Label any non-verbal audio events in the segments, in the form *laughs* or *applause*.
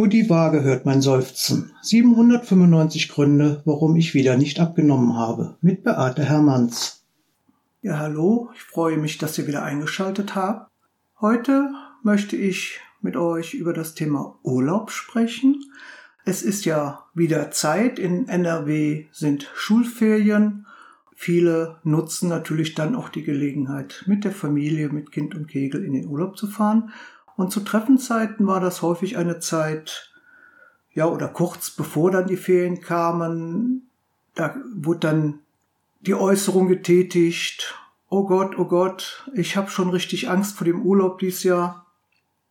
Nur die Waage hört mein Seufzen. 795 Gründe, warum ich wieder nicht abgenommen habe. Mit Beate Hermanns. Ja, hallo. Ich freue mich, dass ihr wieder eingeschaltet habt. Heute möchte ich mit euch über das Thema Urlaub sprechen. Es ist ja wieder Zeit. In NRW sind Schulferien. Viele nutzen natürlich dann auch die Gelegenheit, mit der Familie, mit Kind und Kegel in den Urlaub zu fahren. Und zu Treffenzeiten war das häufig eine Zeit, ja, oder kurz bevor dann die Ferien kamen, da wurde dann die Äußerung getätigt, oh Gott, oh Gott, ich habe schon richtig Angst vor dem Urlaub dieses Jahr.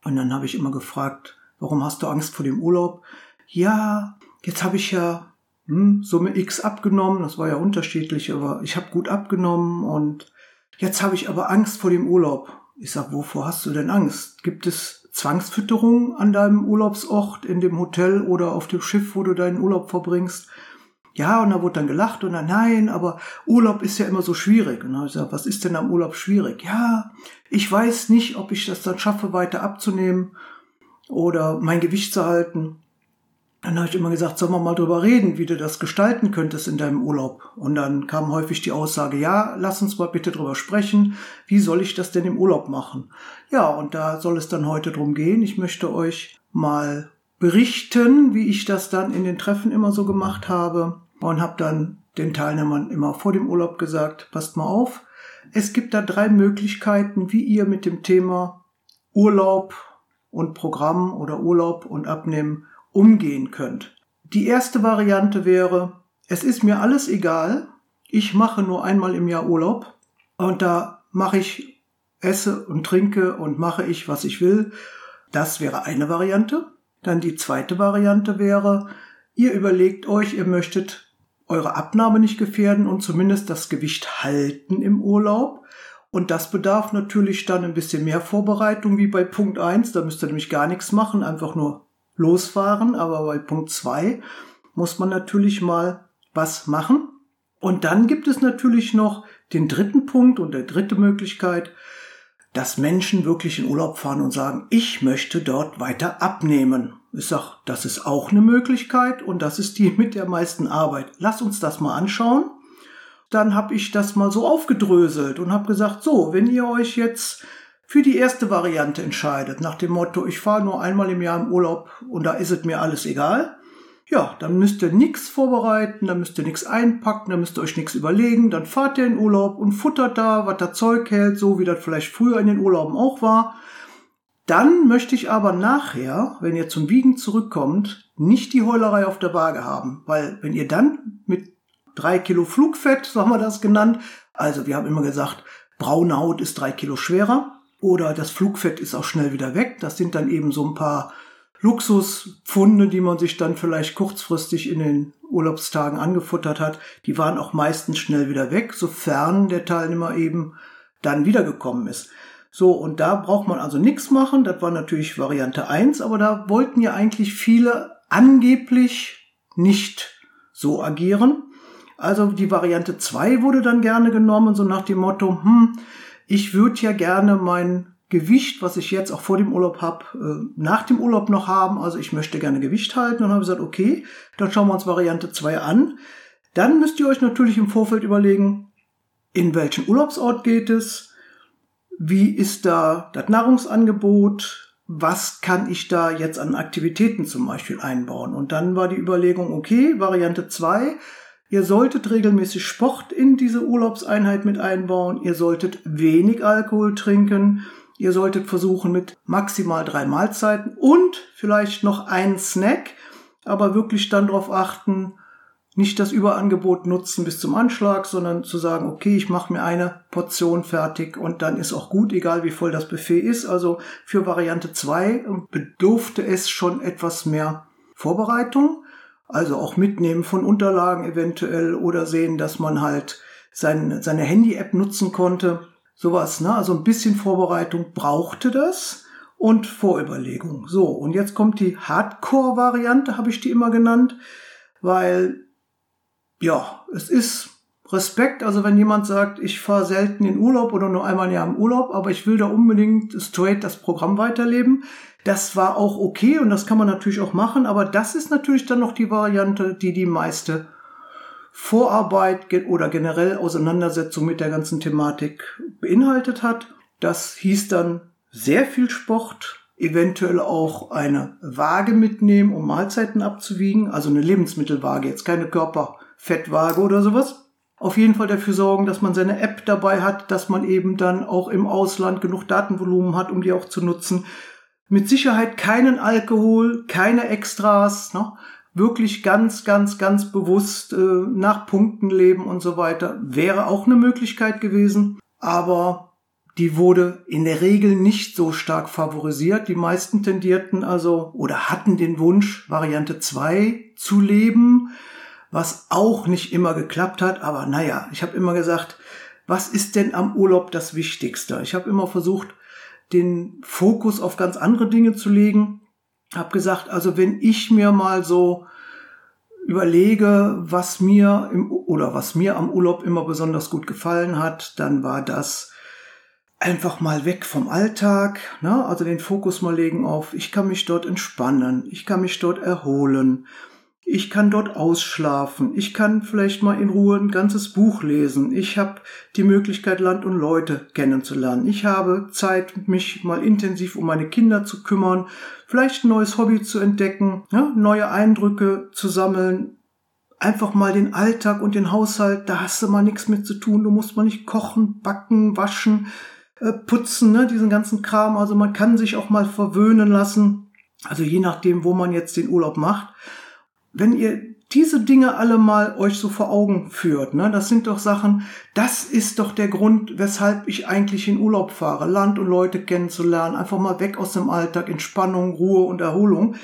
Und dann habe ich immer gefragt, warum hast du Angst vor dem Urlaub? Ja, jetzt habe ich ja hm, Summe X abgenommen, das war ja unterschiedlich, aber ich habe gut abgenommen und jetzt habe ich aber Angst vor dem Urlaub. Ich sag, wovor hast du denn Angst? Gibt es Zwangsfütterung an deinem Urlaubsort, in dem Hotel oder auf dem Schiff, wo du deinen Urlaub verbringst? Ja, und da wurde dann gelacht und dann, nein, aber Urlaub ist ja immer so schwierig. Und dann habe ich gesagt, was ist denn am Urlaub schwierig? Ja, ich weiß nicht, ob ich das dann schaffe, weiter abzunehmen oder mein Gewicht zu halten. Dann habe ich immer gesagt, sollen wir mal drüber reden, wie du das gestalten könntest in deinem Urlaub. Und dann kam häufig die Aussage, ja, lass uns mal bitte drüber sprechen. Wie soll ich das denn im Urlaub machen? Ja, und da soll es dann heute drum gehen. Ich möchte euch mal berichten, wie ich das dann in den Treffen immer so gemacht habe. Und habe dann den Teilnehmern immer vor dem Urlaub gesagt, passt mal auf. Es gibt da drei Möglichkeiten, wie ihr mit dem Thema Urlaub und Programm oder Urlaub und Abnehmen umgehen könnt. Die erste Variante wäre, es ist mir alles egal, ich mache nur einmal im Jahr Urlaub und da mache ich, esse und trinke und mache ich, was ich will. Das wäre eine Variante. Dann die zweite Variante wäre, ihr überlegt euch, ihr möchtet eure Abnahme nicht gefährden und zumindest das Gewicht halten im Urlaub. Und das bedarf natürlich dann ein bisschen mehr Vorbereitung wie bei Punkt 1. Da müsst ihr nämlich gar nichts machen, einfach nur losfahren. Aber bei Punkt zwei muss man natürlich mal was machen. Und dann gibt es natürlich noch den dritten Punkt und der dritte Möglichkeit, dass Menschen wirklich in Urlaub fahren und sagen, ich möchte dort weiter abnehmen. Ich sage, das ist auch eine Möglichkeit und das ist die *laughs* mit der meisten Arbeit. Lass uns das mal anschauen. Dann habe ich das mal so aufgedröselt und habe gesagt, so, wenn ihr euch jetzt für die erste Variante entscheidet, nach dem Motto, ich fahre nur einmal im Jahr im Urlaub und da ist es mir alles egal, ja, dann müsst ihr nichts vorbereiten, dann müsst ihr nichts einpacken, dann müsst ihr euch nichts überlegen, dann fahrt ihr in Urlaub und futtert da, was das Zeug hält, so wie das vielleicht früher in den Urlauben auch war. Dann möchte ich aber nachher, wenn ihr zum Wiegen zurückkommt, nicht die Heulerei auf der Waage haben, weil wenn ihr dann mit drei Kilo Flugfett, so haben wir das genannt, also wir haben immer gesagt, braune Haut ist drei Kilo schwerer, oder das Flugfett ist auch schnell wieder weg. Das sind dann eben so ein paar Luxuspfunde, die man sich dann vielleicht kurzfristig in den Urlaubstagen angefuttert hat. Die waren auch meistens schnell wieder weg, sofern der Teilnehmer eben dann wiedergekommen ist. So, und da braucht man also nichts machen. Das war natürlich Variante eins, aber da wollten ja eigentlich viele angeblich nicht so agieren. Also die Variante zwei wurde dann gerne genommen, so nach dem Motto, hm, ich würde ja gerne mein Gewicht, was ich jetzt auch vor dem Urlaub habe, äh, nach dem Urlaub noch haben. Also ich möchte gerne Gewicht halten. Und habe gesagt, okay, dann schauen wir uns Variante 2 an. Dann müsst ihr euch natürlich im Vorfeld überlegen, in welchen Urlaubsort geht es, wie ist da das Nahrungsangebot, was kann ich da jetzt an Aktivitäten zum Beispiel einbauen. Und dann war die Überlegung, okay, Variante 2, Ihr solltet regelmäßig Sport in diese Urlaubseinheit mit einbauen. Ihr solltet wenig Alkohol trinken. Ihr solltet versuchen mit maximal drei Mahlzeiten und vielleicht noch einen Snack, aber wirklich dann darauf achten, nicht das Überangebot nutzen bis zum Anschlag, sondern zu sagen, okay, ich mache mir eine Portion fertig und dann ist auch gut, egal wie voll das Buffet ist. Also für Variante 2 bedurfte es schon etwas mehr Vorbereitung. Also auch mitnehmen von Unterlagen eventuell oder sehen, dass man halt sein, seine Handy-App nutzen konnte. Sowas, ne? Also ein bisschen Vorbereitung brauchte das und Vorüberlegung. So, und jetzt kommt die Hardcore-Variante, habe ich die immer genannt, weil ja, es ist Respekt, also wenn jemand sagt, ich fahre selten in Urlaub oder nur einmal im Jahr im Urlaub, aber ich will da unbedingt straight das Programm weiterleben, das war auch okay und das kann man natürlich auch machen, aber das ist natürlich dann noch die Variante, die die meiste Vorarbeit oder generell Auseinandersetzung mit der ganzen Thematik beinhaltet hat. Das hieß dann sehr viel Sport, eventuell auch eine Waage mitnehmen, um Mahlzeiten abzuwiegen, also eine Lebensmittelwaage, jetzt keine Körperfettwaage oder sowas. Auf jeden Fall dafür sorgen, dass man seine App dabei hat, dass man eben dann auch im Ausland genug Datenvolumen hat, um die auch zu nutzen. Mit Sicherheit keinen Alkohol, keine Extras, ne? wirklich ganz, ganz, ganz bewusst äh, nach Punkten leben und so weiter, wäre auch eine Möglichkeit gewesen. Aber die wurde in der Regel nicht so stark favorisiert. Die meisten tendierten also oder hatten den Wunsch, Variante 2 zu leben, was auch nicht immer geklappt hat. Aber naja, ich habe immer gesagt, was ist denn am Urlaub das Wichtigste? Ich habe immer versucht, den Fokus auf ganz andere Dinge zu legen. Hab gesagt, also wenn ich mir mal so überlege, was mir im, oder was mir am Urlaub immer besonders gut gefallen hat, dann war das einfach mal weg vom Alltag, ne? also den Fokus mal legen auf, ich kann mich dort entspannen, ich kann mich dort erholen, ich kann dort ausschlafen. Ich kann vielleicht mal in Ruhe ein ganzes Buch lesen. Ich habe die Möglichkeit, Land und Leute kennenzulernen. Ich habe Zeit, mich mal intensiv um meine Kinder zu kümmern, vielleicht ein neues Hobby zu entdecken, ja, neue Eindrücke zu sammeln. Einfach mal den Alltag und den Haushalt, da hast du mal nichts mit zu tun. Du musst mal nicht kochen, backen, waschen, äh, putzen, ne, diesen ganzen Kram. Also man kann sich auch mal verwöhnen lassen. Also je nachdem, wo man jetzt den Urlaub macht wenn ihr diese Dinge alle mal euch so vor Augen führt, ne, das sind doch Sachen, das ist doch der Grund, weshalb ich eigentlich in Urlaub fahre, Land und Leute kennenzulernen, einfach mal weg aus dem Alltag, Entspannung, Ruhe und Erholung.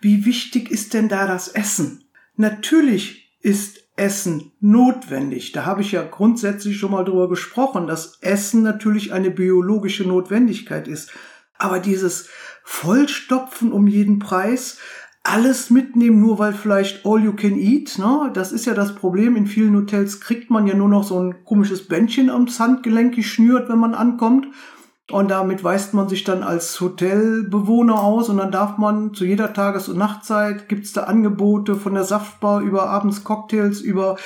Wie wichtig ist denn da das Essen? Natürlich ist Essen notwendig. Da habe ich ja grundsätzlich schon mal drüber gesprochen, dass Essen natürlich eine biologische Notwendigkeit ist. Aber dieses Vollstopfen um jeden Preis, alles mitnehmen, nur weil vielleicht all you can eat, ne? Das ist ja das Problem. In vielen Hotels kriegt man ja nur noch so ein komisches Bändchen ams Handgelenk geschnürt, wenn man ankommt. Und damit weist man sich dann als Hotelbewohner aus und dann darf man zu jeder Tages- und Nachtzeit gibt's da Angebote von der Saftbar über abends Cocktails, über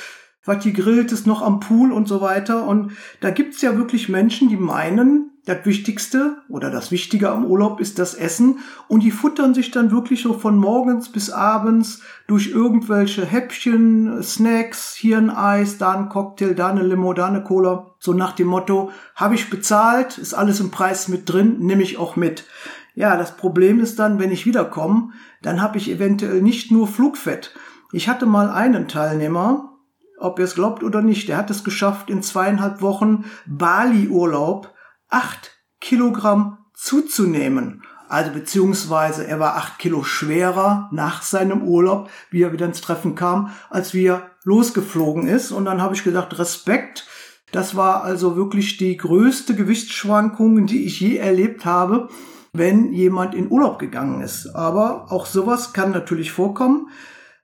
was die grillt ist noch am Pool und so weiter. Und da gibt's ja wirklich Menschen, die meinen, das Wichtigste oder das Wichtige am Urlaub ist das Essen und die futtern sich dann wirklich so von morgens bis abends durch irgendwelche Häppchen, Snacks, hier ein Eis, da ein Cocktail, da eine Limo, da eine Cola. So nach dem Motto, habe ich bezahlt, ist alles im Preis mit drin, nehme ich auch mit. Ja, das Problem ist dann, wenn ich wiederkomme, dann habe ich eventuell nicht nur Flugfett. Ich hatte mal einen Teilnehmer, ob ihr es glaubt oder nicht, der hat es geschafft, in zweieinhalb Wochen Bali-Urlaub acht Kilogramm zuzunehmen. Also beziehungsweise er war acht Kilo schwerer nach seinem Urlaub, wie er wieder ins Treffen kam, als wie er losgeflogen ist. Und dann habe ich gesagt, Respekt. Das war also wirklich die größte Gewichtsschwankung, die ich je erlebt habe, wenn jemand in Urlaub gegangen ist. Aber auch sowas kann natürlich vorkommen.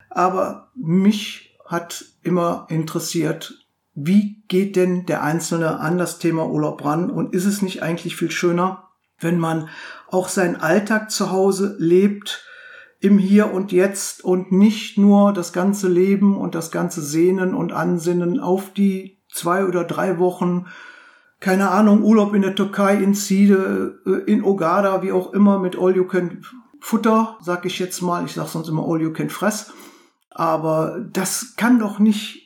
Aber mich hat immer interessiert, wie geht denn der Einzelne an das Thema Urlaub ran und ist es nicht eigentlich viel schöner, wenn man auch seinen Alltag zu Hause lebt, im Hier und Jetzt und nicht nur das ganze Leben und das ganze Sehnen und Ansinnen auf die zwei oder drei Wochen, keine Ahnung, Urlaub in der Türkei, in Side, äh, in Ogada, wie auch immer, mit All You Can Futter, sag ich jetzt mal, ich sag sonst immer All You Can Fress. Aber das kann doch nicht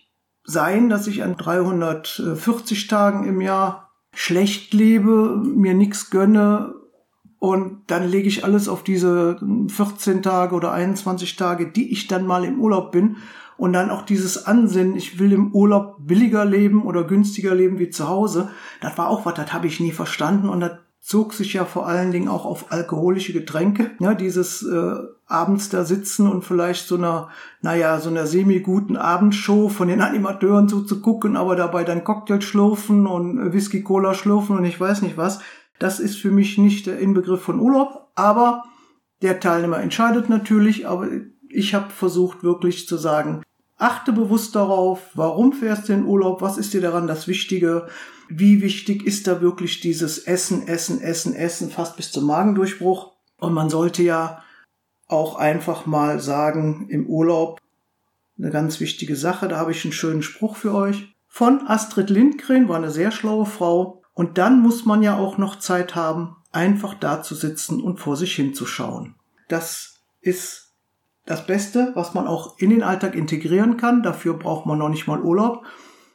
sein, dass ich an 340 Tagen im Jahr schlecht lebe, mir nichts gönne und dann lege ich alles auf diese 14 Tage oder 21 Tage, die ich dann mal im Urlaub bin und dann auch dieses Ansinnen, ich will im Urlaub billiger leben oder günstiger leben wie zu Hause, das war auch was, das habe ich nie verstanden und das zog sich ja vor allen Dingen auch auf alkoholische Getränke. Ja, dieses äh, abends da sitzen und vielleicht so einer, naja, so einer semi-guten Abendshow von den Animateuren so zu gucken, aber dabei dann Cocktail schlürfen und Whisky Cola schlürfen und ich weiß nicht was. Das ist für mich nicht der Inbegriff von Urlaub, aber der Teilnehmer entscheidet natürlich, aber ich habe versucht wirklich zu sagen, achte bewusst darauf, warum fährst du in Urlaub, was ist dir daran das Wichtige, wie wichtig ist da wirklich dieses Essen, Essen, Essen, Essen, fast bis zum Magendurchbruch. Und man sollte ja auch einfach mal sagen, im Urlaub eine ganz wichtige Sache, da habe ich einen schönen Spruch für euch. Von Astrid Lindgren war eine sehr schlaue Frau. Und dann muss man ja auch noch Zeit haben, einfach da zu sitzen und vor sich hinzuschauen. Das ist das Beste, was man auch in den Alltag integrieren kann. Dafür braucht man noch nicht mal Urlaub.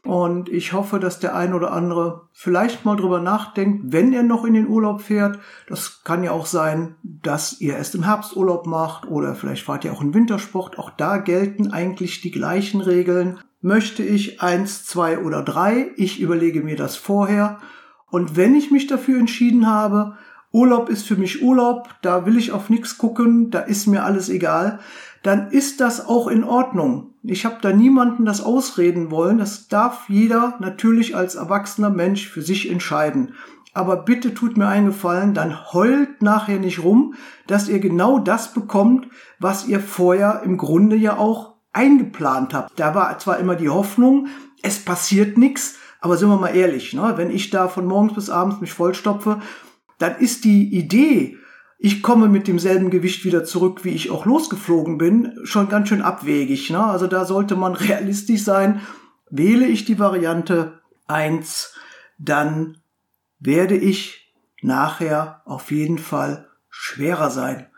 Und ich hoffe, dass der ein oder andere vielleicht mal drüber nachdenkt, wenn er noch in den Urlaub fährt. Das kann ja auch sein, dass ihr erst im Herbst Urlaub macht oder vielleicht fahrt ihr auch in Wintersport. Auch da gelten eigentlich die gleichen Regeln. Möchte ich eins, zwei oder drei? Ich überlege mir das vorher. Und wenn ich mich dafür entschieden habe, Urlaub ist für mich Urlaub, da will ich auf nichts gucken, da ist mir alles egal, dann ist das auch in Ordnung. Ich habe da niemanden das ausreden wollen. Das darf jeder natürlich als erwachsener Mensch für sich entscheiden. Aber bitte tut mir einen Gefallen, dann heult nachher nicht rum, dass ihr genau das bekommt, was ihr vorher im Grunde ja auch eingeplant habt. Da war zwar immer die Hoffnung, es passiert nichts, aber sind wir mal ehrlich, ne? wenn ich da von morgens bis abends mich vollstopfe, dann ist die Idee, ich komme mit demselben Gewicht wieder zurück, wie ich auch losgeflogen bin, schon ganz schön abwegig. Ne? Also da sollte man *laughs* realistisch sein. Wähle ich die Variante eins, dann werde ich nachher auf jeden Fall schwerer sein.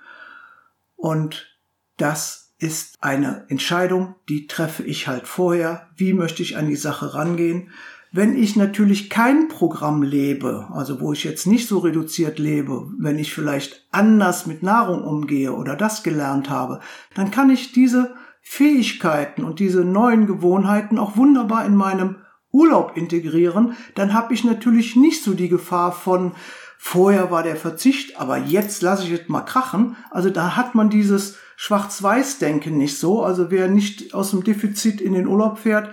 Und das ist eine Entscheidung, die treffe ich halt vorher. Wie möchte ich an die Sache rangehen? Wenn ich natürlich kein Programm lebe, also wo ich jetzt nicht so reduziert lebe, wenn ich vielleicht anders mit Nahrung umgehe oder das gelernt habe, dann kann ich diese Fähigkeiten und diese neuen Gewohnheiten auch wunderbar in meinem Urlaub integrieren. Dann habe ich natürlich nicht so die Gefahr von, vorher war der Verzicht, aber jetzt lasse ich es mal krachen. Also da hat man dieses Schwarz-Weiß-Denken nicht so. Also wer nicht aus dem Defizit in den Urlaub fährt,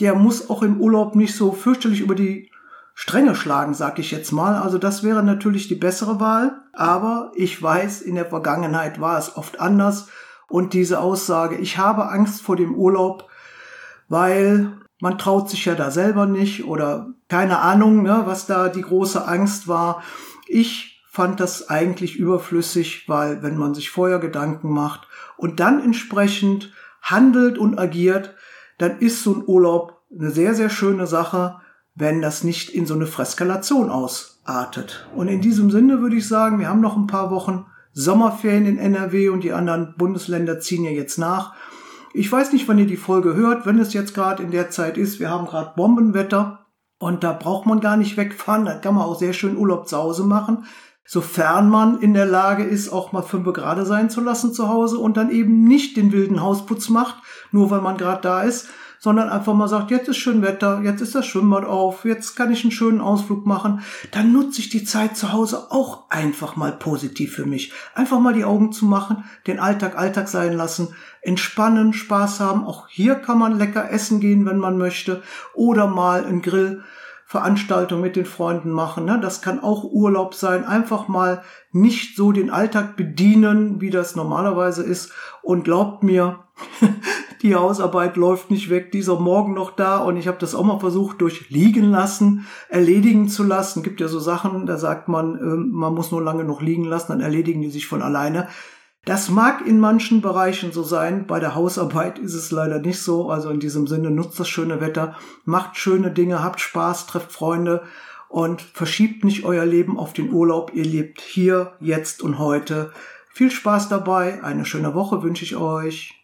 der muss auch im Urlaub nicht so fürchterlich über die Stränge schlagen, sag ich jetzt mal. Also das wäre natürlich die bessere Wahl. Aber ich weiß, in der Vergangenheit war es oft anders. Und diese Aussage, ich habe Angst vor dem Urlaub, weil man traut sich ja da selber nicht oder keine Ahnung, ne, was da die große Angst war. Ich fand das eigentlich überflüssig, weil wenn man sich vorher Gedanken macht und dann entsprechend handelt und agiert, dann ist so ein Urlaub eine sehr, sehr schöne Sache, wenn das nicht in so eine Freskalation ausartet. Und in diesem Sinne würde ich sagen, wir haben noch ein paar Wochen Sommerferien in NRW und die anderen Bundesländer ziehen ja jetzt nach. Ich weiß nicht, wann ihr die Folge hört, wenn es jetzt gerade in der Zeit ist. Wir haben gerade Bombenwetter und da braucht man gar nicht wegfahren. Da kann man auch sehr schön Urlaub zu Hause machen sofern man in der Lage ist, auch mal fünf Grad sein zu lassen zu Hause und dann eben nicht den wilden Hausputz macht, nur weil man gerade da ist, sondern einfach mal sagt, jetzt ist schön Wetter, jetzt ist das Schwimmbad auf, jetzt kann ich einen schönen Ausflug machen, dann nutze ich die Zeit zu Hause auch einfach mal positiv für mich. Einfach mal die Augen zu machen, den Alltag Alltag sein lassen, entspannen, Spaß haben. Auch hier kann man lecker essen gehen, wenn man möchte, oder mal einen Grill Veranstaltung mit den Freunden machen. Ne? Das kann auch Urlaub sein. Einfach mal nicht so den Alltag bedienen, wie das normalerweise ist. Und glaubt mir, *laughs* die Hausarbeit läuft nicht weg, dieser Morgen noch da. Und ich habe das auch mal versucht, durch liegen lassen, erledigen zu lassen. Gibt ja so Sachen, da sagt man, ähm, man muss nur lange noch liegen lassen, dann erledigen die sich von alleine. Das mag in manchen Bereichen so sein. Bei der Hausarbeit ist es leider nicht so. Also in diesem Sinne nutzt das schöne Wetter, macht schöne Dinge, habt Spaß, trefft Freunde und verschiebt nicht euer Leben auf den Urlaub. Ihr lebt hier, jetzt und heute. Viel Spaß dabei. Eine schöne Woche wünsche ich euch.